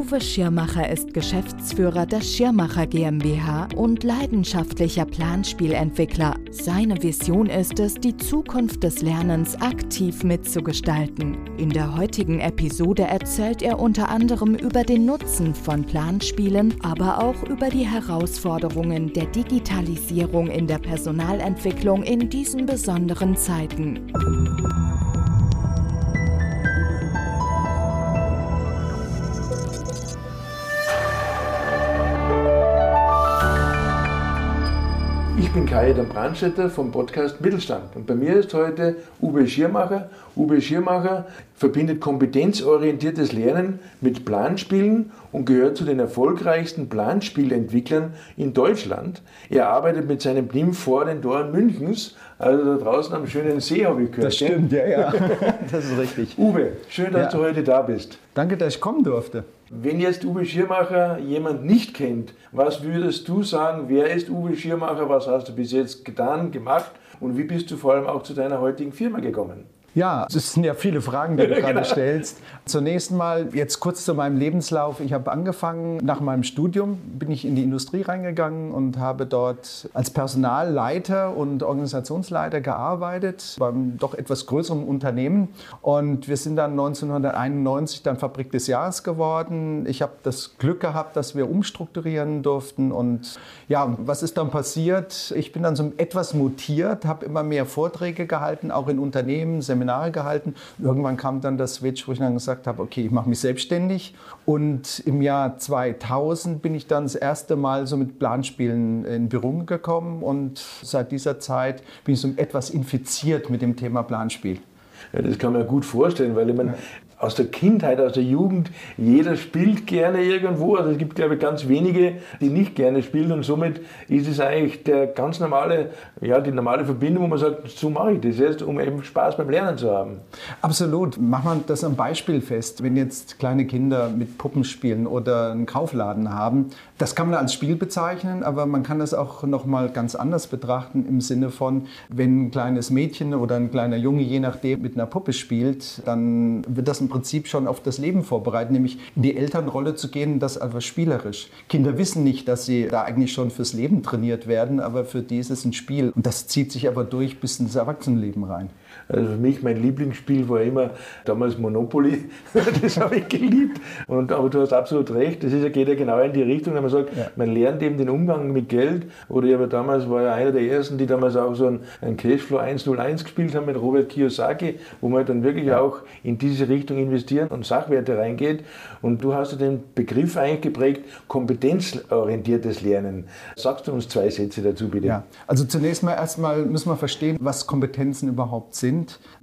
Uwe Schirmacher ist Geschäftsführer der Schirmacher GmbH und leidenschaftlicher Planspielentwickler. Seine Vision ist es, die Zukunft des Lernens aktiv mitzugestalten. In der heutigen Episode erzählt er unter anderem über den Nutzen von Planspielen, aber auch über die Herausforderungen der Digitalisierung in der Personalentwicklung in diesen besonderen Zeiten. Ich bin Kajetan Brandstetter vom Podcast Mittelstand und bei mir ist heute Uwe Schirmacher. Uwe Schirmacher verbindet kompetenzorientiertes Lernen mit Planspielen und gehört zu den erfolgreichsten Planspielentwicklern in Deutschland. Er arbeitet mit seinem Team vor den Toren Münchens, also da draußen am schönen See habe ich gehört. Das stimmt, ja, ja. Das ist richtig. Uwe, schön, dass Ja. du heute da bist. Danke, dass ich kommen durfte. Wenn jetzt Uwe Schirmacher jemand nicht kennt, was würdest du sagen, wer ist Uwe Schirmacher, was hast du bis jetzt getan, gemacht und wie bist du vor allem auch zu deiner heutigen Firma gekommen? Ja, es sind ja viele Fragen, die du Genau. gerade stellst. Zunächst mal jetzt kurz zu meinem Lebenslauf. Ich habe angefangen, nach meinem Studium bin ich in die Industrie reingegangen und habe dort als Personalleiter und Organisationsleiter gearbeitet beim doch etwas größeren Unternehmen. Und wir sind dann 1991 dann Fabrik des Jahres geworden. Ich habe das Glück gehabt, dass wir umstrukturieren durften. Und ja, was ist dann passiert? Ich bin dann so etwas mutiert, habe immer mehr Vorträge gehalten, auch in Unternehmen, Seminare gehalten. Irgendwann kam dann das Switch, wo ich dann gesagt habe, okay, ich mache mich selbstständig. Und im Jahr 2000 bin ich dann das erste Mal so mit Planspielen in Berührung gekommen. Und seit dieser Zeit bin ich so etwas infiziert mit dem Thema Planspiel. Ja, das kann man gut vorstellen, weil ich meine, aus der Kindheit, aus der Jugend, jeder spielt gerne irgendwo. Also es gibt, glaube ich, ganz wenige, die nicht gerne spielen und somit ist es eigentlich der ganz normale, ja, die normale Verbindung, wo man sagt, so mache ich das jetzt, um eben Spaß beim Lernen zu haben. Absolut. Machen wir das am Beispiel fest. Wenn jetzt kleine Kinder mit Puppen spielen oder einen Kaufladen haben, das kann man als Spiel bezeichnen, aber man kann das auch noch mal ganz anders betrachten im Sinne von, wenn ein kleines Mädchen oder ein kleiner Junge, je nachdem, mit einer Puppe spielt, dann wird das im Prinzip schon auf das Leben vorbereitet, nämlich in die Elternrolle zu gehen, das einfach spielerisch. Kinder wissen nicht, dass sie da eigentlich schon fürs Leben trainiert werden, aber für die ist es ein Spiel. Und das zieht sich aber durch bis ins Erwachsenenleben rein. Also für mich, mein Lieblingsspiel war immer damals Monopoly. das habe ich geliebt. Und, aber du hast absolut recht, das ist, ja- geht ja genau in die Richtung, wenn man sagt, man lernt eben den Umgang mit Geld. Oder ich habe damals, war ja einer der ersten, die damals auch so ein, ein Cashflow 101 gespielt haben mit Robert Kiyosaki, wo man dann wirklich auch in diese Richtung investieren und Sachwerte reingeht. Und du hast ja den Begriff eigentlich geprägt, kompetenzorientiertes Lernen. Sagst du uns zwei Sätze dazu bitte? Ja, also zunächst mal erstmal müssen wir verstehen, was Kompetenzen überhaupt sind.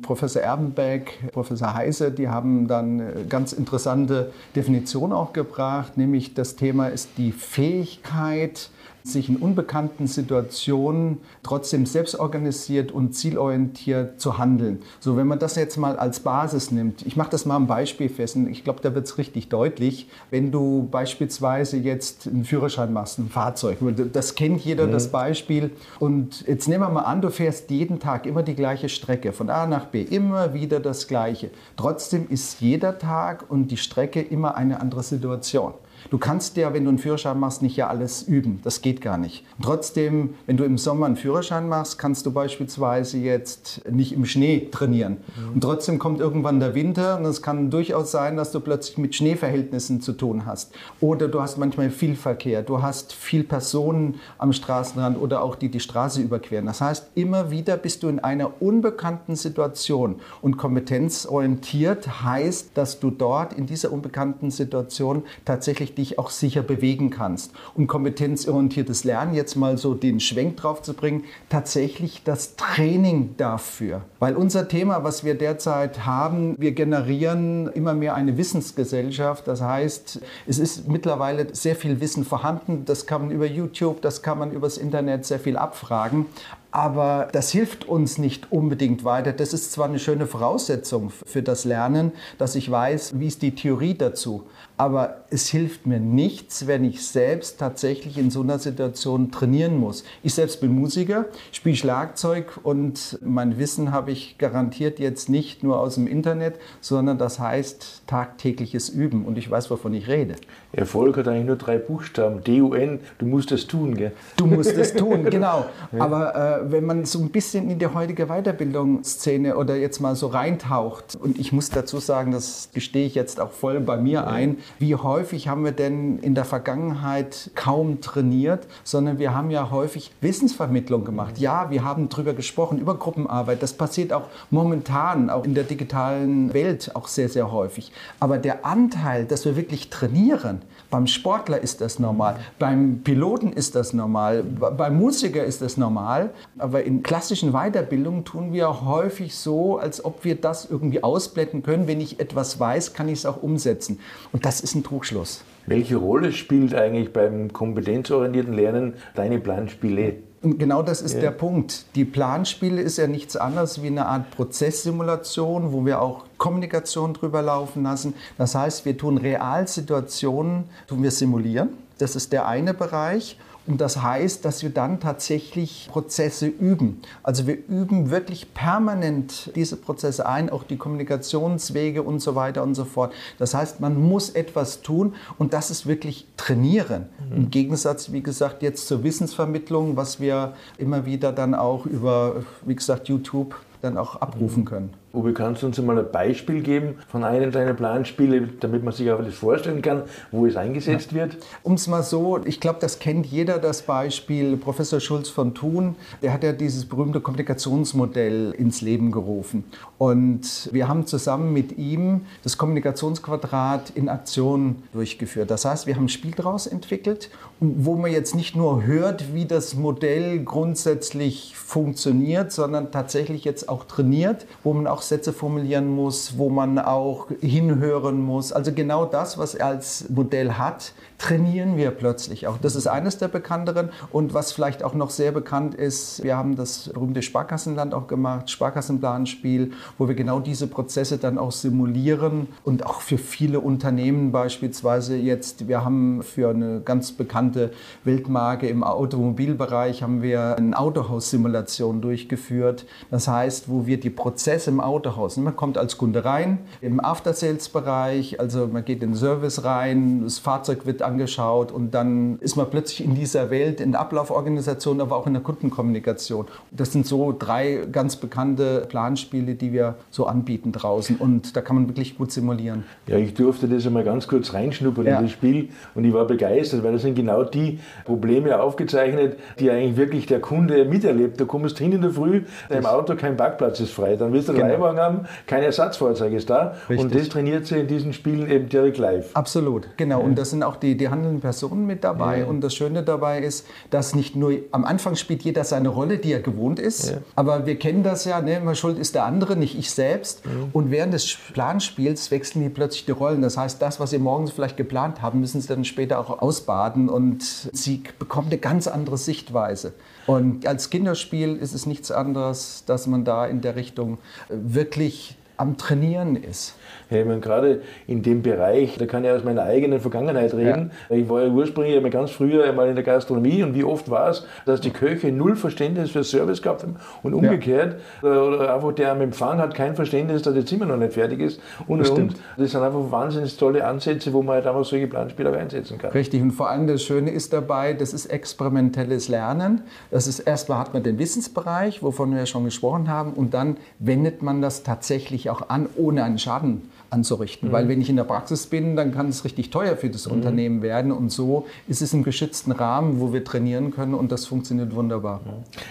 Professor Erbenbeck, Professor Heise, die haben dann eine ganz interessante Definition auch gebracht, nämlich das Thema ist die Fähigkeit, sich in unbekannten Situationen trotzdem selbstorganisiert und zielorientiert zu handeln. So, wenn man das jetzt mal als Basis nimmt, ich mache das mal am Beispiel fest, und ich glaube, da wird es richtig deutlich, wenn du beispielsweise jetzt einen Führerschein machst, ein Fahrzeug, das kennt jeder, das Beispiel, und jetzt nehmen wir mal an, du fährst jeden Tag immer die gleiche Strecke, von A nach B, immer wieder das Gleiche. Trotzdem ist jeder Tag und die Strecke immer eine andere Situation. Du kannst ja, wenn du einen Führerschein machst, nicht ja alles üben. Das geht gar nicht. Und trotzdem, wenn du im Sommer einen Führerschein machst, kannst du beispielsweise jetzt nicht im Schnee trainieren. Und trotzdem kommt irgendwann der Winter und es kann durchaus sein, dass du plötzlich mit Schneeverhältnissen zu tun hast. Oder du hast manchmal viel Verkehr, du hast viel Personen am Straßenrand oder auch die die Straße überqueren. Das heißt, immer wieder bist du in einer unbekannten Situation. Und kompetenzorientiert heißt, dass du dort in dieser unbekannten Situation tatsächlich dich auch sicher bewegen kannst. Und kompetenzorientiertes Lernen, jetzt mal so den Schwenk drauf zu bringen, tatsächlich das Training dafür. Weil unser Thema, was wir derzeit haben, wir generieren immer mehr eine Wissensgesellschaft. Das heißt, es ist mittlerweile sehr viel Wissen vorhanden. Das kann man über YouTube, das kann man übers Internet sehr viel abfragen. Aber das hilft uns nicht unbedingt weiter. Das ist zwar eine schöne Voraussetzung für das Lernen, dass ich weiß, wie ist die Theorie dazu. Aber es hilft mir nichts, wenn ich selbst tatsächlich in so einer Situation trainieren muss. Ich selbst bin Musiker, spiele Schlagzeug und mein Wissen habe ich garantiert jetzt nicht nur aus dem Internet, sondern das heißt tagtägliches Üben und ich weiß, wovon ich rede. Erfolg hat eigentlich nur drei Buchstaben. D-U-N, du musst es tun. Gell? Du musst es tun, genau. Aber äh, wenn man so ein bisschen in die heutige Weiterbildungsszene oder jetzt mal so reintaucht, und ich muss dazu sagen, das gestehe ich jetzt auch voll bei mir ein, wie häufig haben wir denn in der Vergangenheit kaum trainiert, sondern wir haben ja häufig Wissensvermittlung gemacht. Ja, wir haben darüber gesprochen, über Gruppenarbeit. Das passiert auch momentan, auch in der digitalen Welt, auch sehr, sehr häufig. Aber der Anteil, dass wir wirklich trainieren, beim Sportler ist das normal, beim Piloten ist das normal, beim Musiker ist das normal, aber in klassischen Weiterbildungen tun wir häufig so, als ob wir das irgendwie ausblenden können. Wenn ich etwas weiß, kann ich es auch umsetzen. Und das ist ein Trugschluss. Welche Rolle spielt eigentlich beim kompetenzorientierten Lernen deine Planspiele? Und genau das ist ja. der Punkt. Die Planspiele ist ja nichts anderes wie eine Art Prozesssimulation, wo wir auch Kommunikation drüber laufen lassen. Das heißt, wir tun Realsituationen, tun wir simulieren. Das ist der eine Bereich. Und das heißt, dass wir dann tatsächlich Prozesse üben. Also wir üben wirklich permanent diese Prozesse ein, auch die Kommunikationswege und so weiter und so fort. Das heißt, man muss etwas tun und das ist wirklich trainieren. Mhm. Im Gegensatz, wie gesagt, jetzt zur Wissensvermittlung, was wir immer wieder dann auch über, wie gesagt, YouTube dann auch abrufen können. Uwe, kannst du uns mal ein Beispiel geben von einem deiner Planspiele, damit man sich auch das vorstellen kann, wo es eingesetzt ja. wird? Um es mal so, ich glaube, das kennt jeder, das Beispiel Professor Schulz von Thun, der hat ja dieses berühmte Kommunikationsmodell ins Leben gerufen. Und wir haben zusammen mit ihm das Kommunikationsquadrat in Aktion durchgeführt. Das heißt, wir haben ein Spiel daraus entwickelt, wo man jetzt nicht nur hört, wie das Modell grundsätzlich funktioniert, sondern tatsächlich jetzt auch trainiert, wo man auch Sätze formulieren muss, wo man auch hinhören muss. Also genau das, was er als Modell hat, trainieren wir plötzlich auch. Das ist eines der bekannteren. Und was vielleicht auch noch sehr bekannt ist, wir haben das berühmte Sparkassenland auch gemacht, Sparkassenplanspiel, wo wir genau diese Prozesse dann auch simulieren und auch für viele Unternehmen beispielsweise jetzt, wir haben für eine ganz bekannte Weltmarke im Automobilbereich haben wir eine Autohaus-Simulation durchgeführt. Das heißt, wo wir die Prozesse im Autohaus, man kommt als Kunde rein, im After-Sales-Bereich, also man geht in den Service rein, das Fahrzeug wird angeschaut und dann ist man plötzlich in dieser Welt, in der Ablauforganisation, aber auch in der Kundenkommunikation. Das sind so drei ganz bekannte Planspiele, die wir so anbieten draußen und da kann man wirklich gut simulieren. Ja, ich durfte das einmal ganz kurz reinschnuppern ja. in das Spiel und ich war begeistert, weil das sind genau die Probleme aufgezeichnet, die eigentlich wirklich der Kunde miterlebt. Du kommst hin in der Früh, deinem Auto kein Parkplatz ist frei, dann wirst du genau. Leihwagen haben, kein Ersatzfahrzeug ist da Richtig. und das trainiert sie in diesen Spielen eben direkt live. Absolut, genau. Ja. Und das sind auch die die, handelnden Personen mit dabei. Ja. Und das Schöne dabei ist, dass nicht nur am Anfang spielt jeder seine Rolle, die er gewohnt ist. Ja. Aber wir kennen das ja, ne? immer schuld ist der andere, nicht ich selbst. Ja. Und während des Planspiels wechseln die plötzlich die Rollen. Das heißt, das, was sie morgens vielleicht geplant haben, müssen sie dann später auch ausbaden. Und sie bekommen eine ganz andere Sichtweise. Und als Kinderspiel ist es nichts anderes, dass man da in der Richtung wirklich am Trainieren ist. Ja, ich meine, gerade in dem Bereich, da kann ich aus meiner eigenen Vergangenheit reden. Ja. Ich war ja ursprünglich einmal ganz früher einmal in der Gastronomie und wie oft war es, dass die Köche null Verständnis für Service gehabt haben und umgekehrt. Ja. Oder einfach der am Empfang hat kein Verständnis, dass das Zimmer noch nicht fertig ist. Und, das, und. das sind einfach wahnsinnig tolle Ansätze, wo man halt einfach solche Planspiele auch einsetzen kann. Richtig, und vor allem das Schöne ist dabei, das ist experimentelles Lernen. Das ist erstmal hat man den Wissensbereich, wovon wir ja schon gesprochen haben, und dann wendet man das tatsächlich auch an, ohne einen Schaden anzurichten. Mhm. Weil wenn ich in der Praxis bin, dann kann es richtig teuer für das mhm. Unternehmen werden. Und so ist es im geschützten Rahmen, wo wir trainieren können und das funktioniert wunderbar.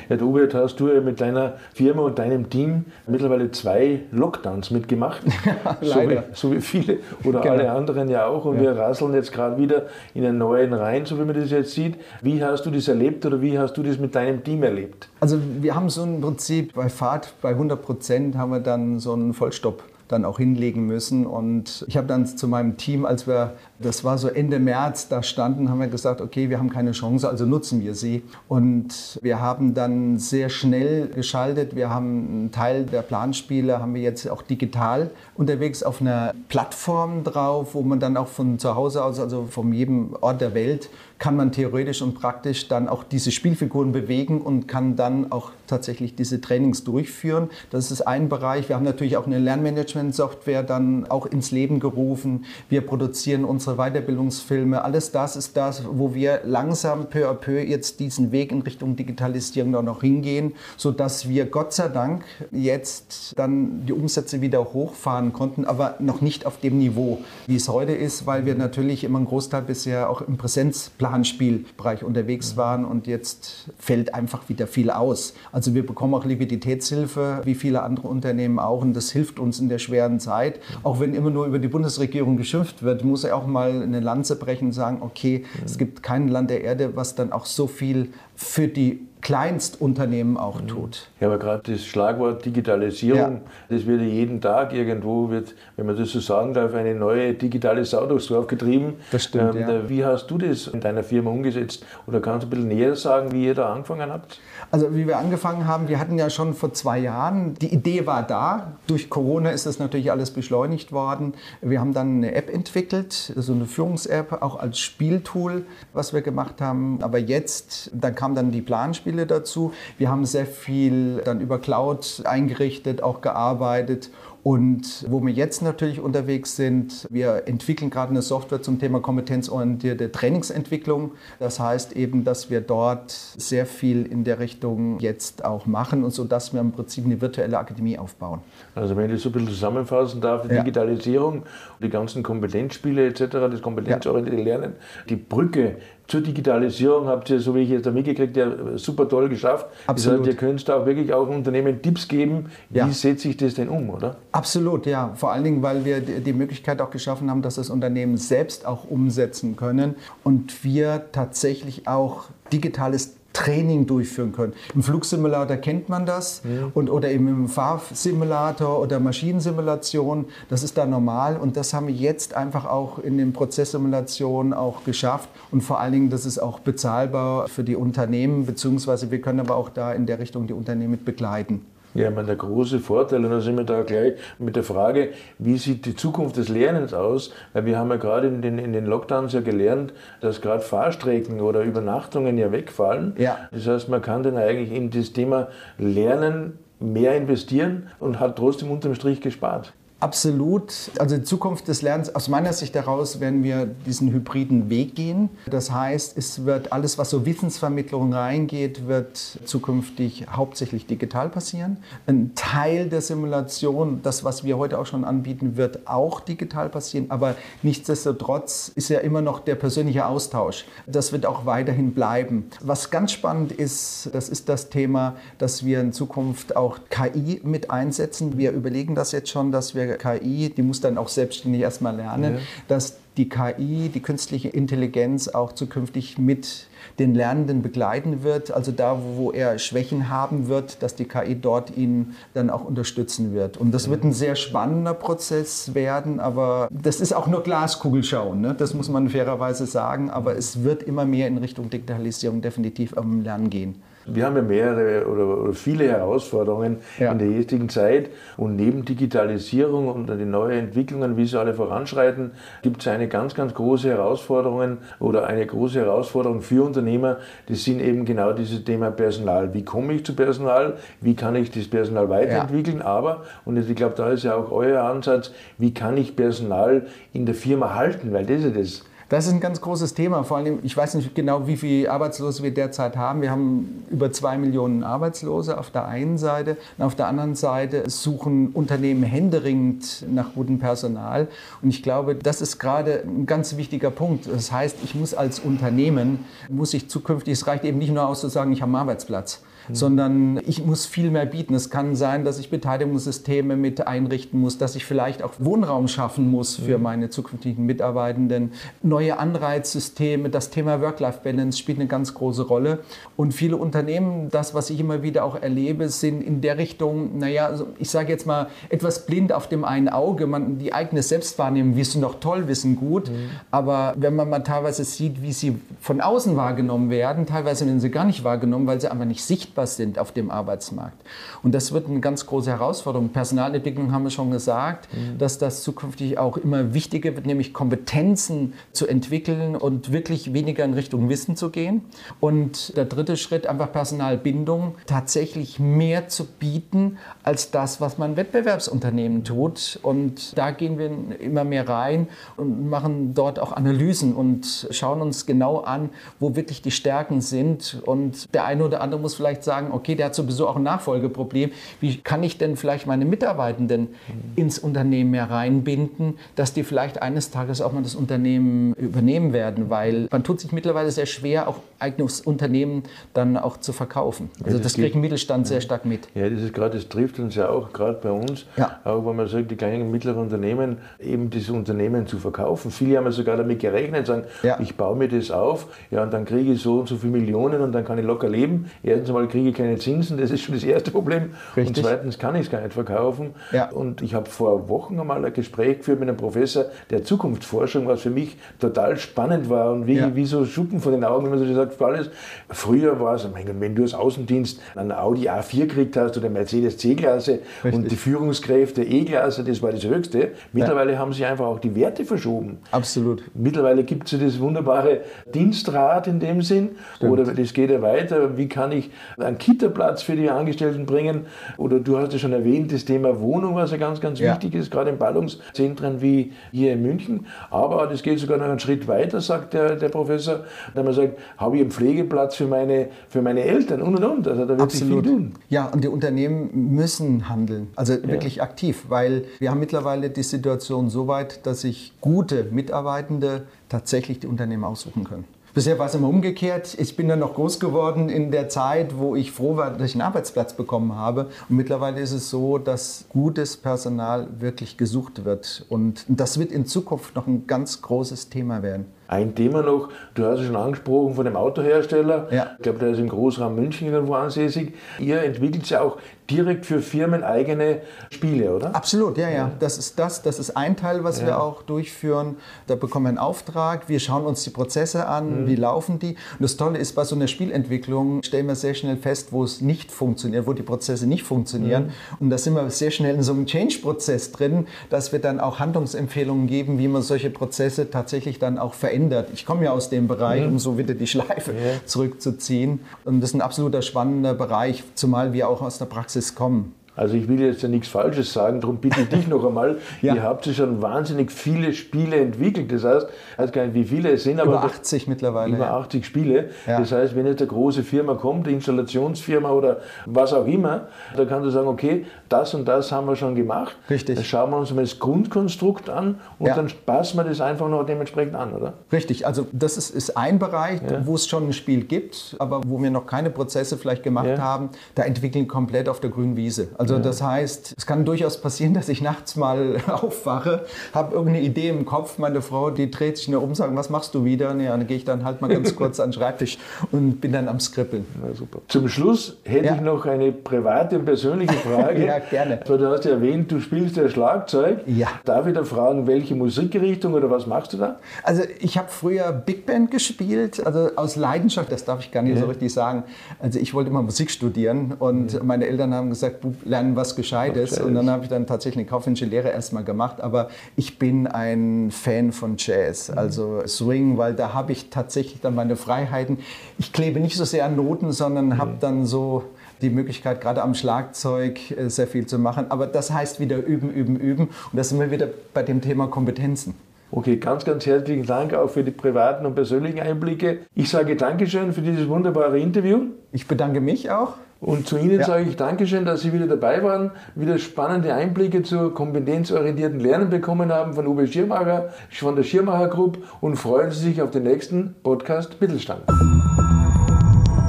Ja, du, Hubert, hast du ja mit deiner Firma und deinem Team mittlerweile zwei Lockdowns mitgemacht. Leider. So wie, so wie viele oder genau. alle anderen ja auch. Und ja. wir rasseln jetzt gerade wieder in einen neuen rein, so wie man das jetzt sieht. Wie hast du das erlebt oder wie hast du das mit deinem Team erlebt? Also wir haben so ein Prinzip bei Fahrt bei 100 Prozent haben wir dann so einen Vollstopp dann auch hinlegen müssen. Und ich habe dann zu meinem Team, als wir Das war so Ende März, da standen, haben wir gesagt, okay, wir haben keine Chance, also nutzen wir sie. Und wir haben dann sehr schnell geschaltet. Wir haben einen Teil der Planspiele, haben wir jetzt auch digital unterwegs auf einer Plattform drauf, wo man dann auch von zu Hause aus, also von jedem Ort der Welt, kann man theoretisch und praktisch dann auch diese Spielfiguren bewegen und kann dann auch tatsächlich diese Trainings durchführen. Das ist ein Bereich. Wir haben natürlich auch eine Lernmanagement-Software dann auch ins Leben gerufen. Wir produzieren unsere Weiterbildungsfilme. Alles das ist das, wo wir langsam peu à peu jetzt diesen Weg in Richtung Digitalisierung da noch hingehen, sodass wir Gott sei Dank jetzt dann die Umsätze wieder hochfahren konnten, aber noch nicht auf dem Niveau, wie es heute ist, weil wir natürlich immer einen Großteil bisher auch im Präsenzplanspielbereich unterwegs waren und jetzt fällt einfach wieder viel aus. Also wir bekommen auch Liquiditätshilfe, wie viele andere Unternehmen auch. Und das hilft uns in der schweren Zeit. Auch wenn immer nur über die Bundesregierung geschimpft wird, muss er auch mal eine Lanze brechen und sagen, okay, es gibt kein Land der Erde, was dann auch so viel für die Kleinstunternehmen auch mhm. tut. Ja, aber gerade das Schlagwort Digitalisierung, ja. das wird jeden Tag irgendwo, wird, wenn man das so sagen darf, eine neue digitale Sau durchs Dorf getrieben. Das stimmt, ähm, ja. Wie hast du das in deiner Firma umgesetzt? Oder kannst du ein bisschen näher sagen, wie ihr da angefangen habt? Also wie wir angefangen haben, wir hatten ja schon vor zwei Jahren, die Idee war da. Durch Corona ist das natürlich alles beschleunigt worden. Wir haben dann eine App entwickelt, so eine Führungs-App, auch als Spieltool, was wir gemacht haben. Aber jetzt, dann kam dann die Planspiele dazu. Wir haben sehr viel dann über Cloud eingerichtet, auch gearbeitet und wo wir jetzt natürlich unterwegs sind, wir entwickeln gerade eine Software zum Thema kompetenzorientierte Trainingsentwicklung. Das heißt eben, dass wir dort sehr viel in der Richtung jetzt auch machen und so, dass wir im Prinzip eine virtuelle Akademie aufbauen. Also wenn ich so ein bisschen zusammenfassen darf, die ja. Digitalisierung, die ganzen Kompetenzspiele etc., das kompetenzorientierte Lernen, die Brücke zur Digitalisierung habt ihr, so wie ich jetzt da mitgekriegt ja super toll geschafft. Absolut. Das heißt, ihr könnt da auch wirklich auch Unternehmen Tipps geben, wie ja. setze ich das denn um, oder? Absolut, ja. Vor allen Dingen, weil wir die Möglichkeit auch geschaffen haben, dass das Unternehmen selbst auch umsetzen können und wir tatsächlich auch digitales Training durchführen können. Im Flugsimulator kennt man das ja. und, oder eben im Fahrsimulator oder Maschinensimulation, das ist da normal und das haben wir jetzt einfach auch in den Prozesssimulationen auch geschafft und vor allen Dingen, das ist auch bezahlbar für die Unternehmen, beziehungsweise wir können aber auch da in der Richtung die Unternehmen mit begleiten. Ja, ich meine, der große Vorteil, und da sind wir da gleich mit der Frage, wie sieht die Zukunft des Lernens aus? Weil wir haben ja gerade in den, in den Lockdowns ja gelernt, dass gerade Fahrstrecken oder Übernachtungen ja wegfallen. Ja. Das heißt, man kann dann eigentlich in das Thema Lernen mehr investieren und hat trotzdem unterm Strich gespart. Absolut. Also die Zukunft des Lernens, aus meiner Sicht heraus, werden wir diesen hybriden Weg gehen. Das heißt, es wird alles, was so Wissensvermittlung reingeht, wird zukünftig hauptsächlich digital passieren. Ein Teil der Simulation, das, was wir heute auch schon anbieten, wird auch digital passieren. Aber nichtsdestotrotz ist ja immer noch der persönliche Austausch. Das wird auch weiterhin bleiben. Was ganz spannend ist, das ist das Thema, dass wir in Zukunft auch KI mit einsetzen. Wir überlegen das jetzt schon, dass wir KI, die muss dann auch selbstständig erstmal lernen, ja. dass die KI, die künstliche Intelligenz auch zukünftig mit den Lernenden begleiten wird, also da, wo er Schwächen haben wird, dass die KI dort ihn dann auch unterstützen wird. Und das wird ein sehr spannender Prozess werden, aber das ist auch nur Glaskugelschauen, ne? das muss man fairerweise sagen, aber es wird immer mehr in Richtung Digitalisierung definitiv am Lernen gehen. Wir haben ja mehrere oder, viele Herausforderungen ja. in der jetzigen Zeit und neben Digitalisierung und den neuen Entwicklungen, wie sie alle voranschreiten, gibt es eine ganz, ganz große Herausforderung oder eine große Herausforderung für Unternehmer. Das sind eben genau dieses Thema Personal. Wie komme ich zu Personal? Wie kann ich das Personal weiterentwickeln? Ja. Aber, und ich glaube, da ist ja auch euer Ansatz, wie kann ich Personal in der Firma halten? Weil das ist ja das das ist ein ganz großes Thema. Vor allem, ich weiß nicht genau, wie viele Arbeitslose wir derzeit haben. Wir haben über zwei Millionen Arbeitslose auf der einen Seite. Und auf der anderen Seite suchen Unternehmen händeringend nach gutem Personal. Und ich glaube, das ist gerade ein ganz wichtiger Punkt. Das heißt, ich muss als Unternehmen, muss ich zukünftig, es reicht eben nicht nur aus zu sagen, ich habe einen Arbeitsplatz Mhm. sondern ich muss viel mehr bieten. Es kann sein, dass ich Beteiligungssysteme mit einrichten muss, dass ich vielleicht auch Wohnraum schaffen muss für mhm. meine zukünftigen Mitarbeitenden, neue Anreizsysteme, das Thema Work-Life-Balance spielt eine ganz große Rolle. Und viele Unternehmen, das, was ich immer wieder auch erlebe, sind in der Richtung, naja, ich sage jetzt mal, etwas blind auf dem einen Auge. Man, die eigene Selbstwahrnehmung wissen doch toll, wissen gut. Mhm. Aber wenn man mal teilweise sieht, wie sie von außen wahrgenommen werden, teilweise werden sie gar nicht wahrgenommen, weil sie einfach nicht sichtbar sind auf dem Arbeitsmarkt. Und das wird eine ganz große Herausforderung. Personalentwicklung haben wir schon gesagt, mhm. dass das zukünftig auch immer wichtiger wird, nämlich Kompetenzen zu entwickeln und wirklich weniger in Richtung Wissen zu gehen. Und der dritte Schritt, einfach Personalbindung, tatsächlich mehr zu bieten als das, was man Wettbewerbsunternehmen tut. Und da gehen wir immer mehr rein und machen dort auch Analysen und schauen uns genau an, wo wirklich die Stärken sind. Und der eine oder andere muss vielleicht sagen, okay, der hat sowieso auch ein Nachfolgeproblem. Wie kann ich denn vielleicht meine Mitarbeitenden mhm. ins Unternehmen mehr reinbinden, dass die vielleicht eines Tages auch mal das Unternehmen übernehmen werden? Weil man tut sich mittlerweile sehr schwer, auch eigenes Unternehmen dann auch zu verkaufen. Also ja, das, das kriegt Mittelstand ja. sehr stark mit. Ja, das ist gerade, das trifft uns ja auch gerade bei uns, ja. auch wenn man sagt, die kleinen und mittleren Unternehmen, eben dieses Unternehmen zu verkaufen. Viele haben ja sogar damit gerechnet, sagen, ja. ich baue mir das auf, ja, und dann kriege ich so und so viele Millionen und dann kann ich locker leben. Erstens einmal kriege ich keine Zinsen, das ist schon das erste Problem. Richtig. Und zweitens kann ich es gar nicht verkaufen. Ja. Und ich habe vor Wochen einmal ein Gespräch geführt mit einem Professor der Zukunftsforschung, was für mich total spannend war und wie, wie so Schuppen von den Augen, wenn man so sagt, alles. Früher war es, wenn du als Außendienst einen Audi A4 gekriegt hast oder Mercedes C-Klasse und die Führungskräfte E-Klasse, das war das Höchste. Mittlerweile ja. haben sich einfach auch die Werte verschoben. Absolut. Mittlerweile gibt es ja das wunderbare Dienstrat in dem Sinn. Stimmt. Oder das geht ja weiter. Wie kann ich einen Kita-Platz für die Angestellten bringen? Oder du hast ja schon erwähnt, das Thema Wohnung, was ja ganz, ganz ja. wichtig ist, gerade in Ballungszentren wie hier in München. Aber das geht sogar noch einen Schritt weiter, sagt der, der Professor. Wenn man sagt, habe ich einen Pflegeplatz für meine, für meine Eltern und und und. Also da wird Absolut. sich viel tun. Ja, und die Unternehmen müssen handeln, also ja. wirklich aktiv, weil wir haben mittlerweile die Situation so weit, dass sich gute Mitarbeitende tatsächlich die Unternehmen aussuchen können. Bisher war es immer umgekehrt. Ich bin dann noch groß geworden in der Zeit, wo ich froh war, dass ich einen Arbeitsplatz bekommen habe. Und mittlerweile ist es so, dass gutes Personal wirklich gesucht wird. Und das wird in Zukunft noch ein ganz großes Thema werden. Ein Thema noch, du hast es schon angesprochen von dem Autohersteller. Ja. Ich glaube, der ist im Großraum München irgendwo ansässig. Ihr entwickelt ja auch direkt für Firmen eigene Spiele, oder? Absolut, ja, ja. Das ist das. Das ist ein Teil, was ja. wir auch durchführen. Da bekommen wir einen Auftrag. Wir schauen uns die Prozesse an, mhm. wie laufen die. Und das Tolle ist, bei so einer Spielentwicklung stellen wir sehr schnell fest, wo es nicht funktioniert, wo die Prozesse nicht funktionieren. Mhm. Und da sind wir sehr schnell in so einem Change-Prozess drin, dass wir dann auch Handlungsempfehlungen geben, wie man solche Prozesse tatsächlich dann auch verändert verändert. Ich komme ja aus dem Bereich, mhm. um so wieder die Schleife ja. zurückzuziehen. Und das ist ein absoluter spannender Bereich, zumal wir auch aus der Praxis kommen. Also ich will jetzt ja nichts Falsches sagen, darum bitte ich dich noch einmal. ja. Ihr habt ja schon wahnsinnig viele Spiele entwickelt. Das heißt, ich weiß gar nicht, wie viele es sind, aber über 80 mittlerweile. Über 80 Spiele. Ja. Das heißt, wenn jetzt eine große Firma kommt, eine Installationsfirma oder was auch immer, da kannst du sagen, okay, das und das haben wir schon gemacht. Richtig. Dann schauen wir uns mal das Grundkonstrukt an und dann passen wir das einfach noch dementsprechend an, oder? Richtig. Also das ist, ist ein Bereich, wo es schon ein Spiel gibt, aber wo wir noch keine Prozesse vielleicht gemacht haben. Da entwickeln wir komplett auf der grünen Wiese. Also also das heißt, es kann durchaus passieren, dass ich nachts mal aufwache, habe irgendeine Idee im Kopf, meine Frau, die dreht sich nur um sagt, was machst du wieder? Nee, dann gehe ich dann halt mal ganz kurz an den Schreibtisch und bin dann am Skribbeln. Ja, super. Zum Schluss hätte ja. ich noch eine private und persönliche Frage. ja, gerne. Du hast ja erwähnt, du spielst ja Schlagzeug. Ja. Darf ich da fragen, welche Musikrichtung oder was machst du da? Also ich habe früher Big Band gespielt, also aus Leidenschaft, das darf ich gar nicht ja. so richtig sagen. Also ich wollte immer Musik studieren und meine Eltern haben gesagt, du lernen was Gescheites. Und dann habe ich dann tatsächlich eine kaufmännische Lehre erstmal gemacht. Aber ich bin ein Fan von Jazz, mhm. also Swing, weil da habe ich tatsächlich dann meine Freiheiten. Ich klebe nicht so sehr an Noten, sondern mhm. habe dann so die Möglichkeit, gerade am Schlagzeug äh, sehr viel zu machen. Aber das heißt wieder üben, üben, üben. Und da sind wir wieder bei dem Thema Kompetenzen. Okay, ganz, ganz herzlichen Dank auch für die privaten und persönlichen Einblicke. Ich sage Dankeschön für dieses wunderbare Interview. Ich bedanke mich auch. Und zu Ihnen ja. sage ich Dankeschön, dass Sie wieder dabei waren, wieder spannende Einblicke zur kompetenzorientierten Lernen bekommen haben von Uwe Schirmacher, von der Schirmacher Group und freuen Sie sich auf den nächsten Podcast Mittelstand.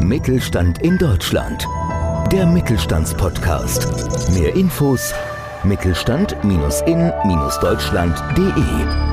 Mittelstand in Deutschland. Der Mittelstandspodcast. Mehr Infos Mittelstand-in-deutschland.de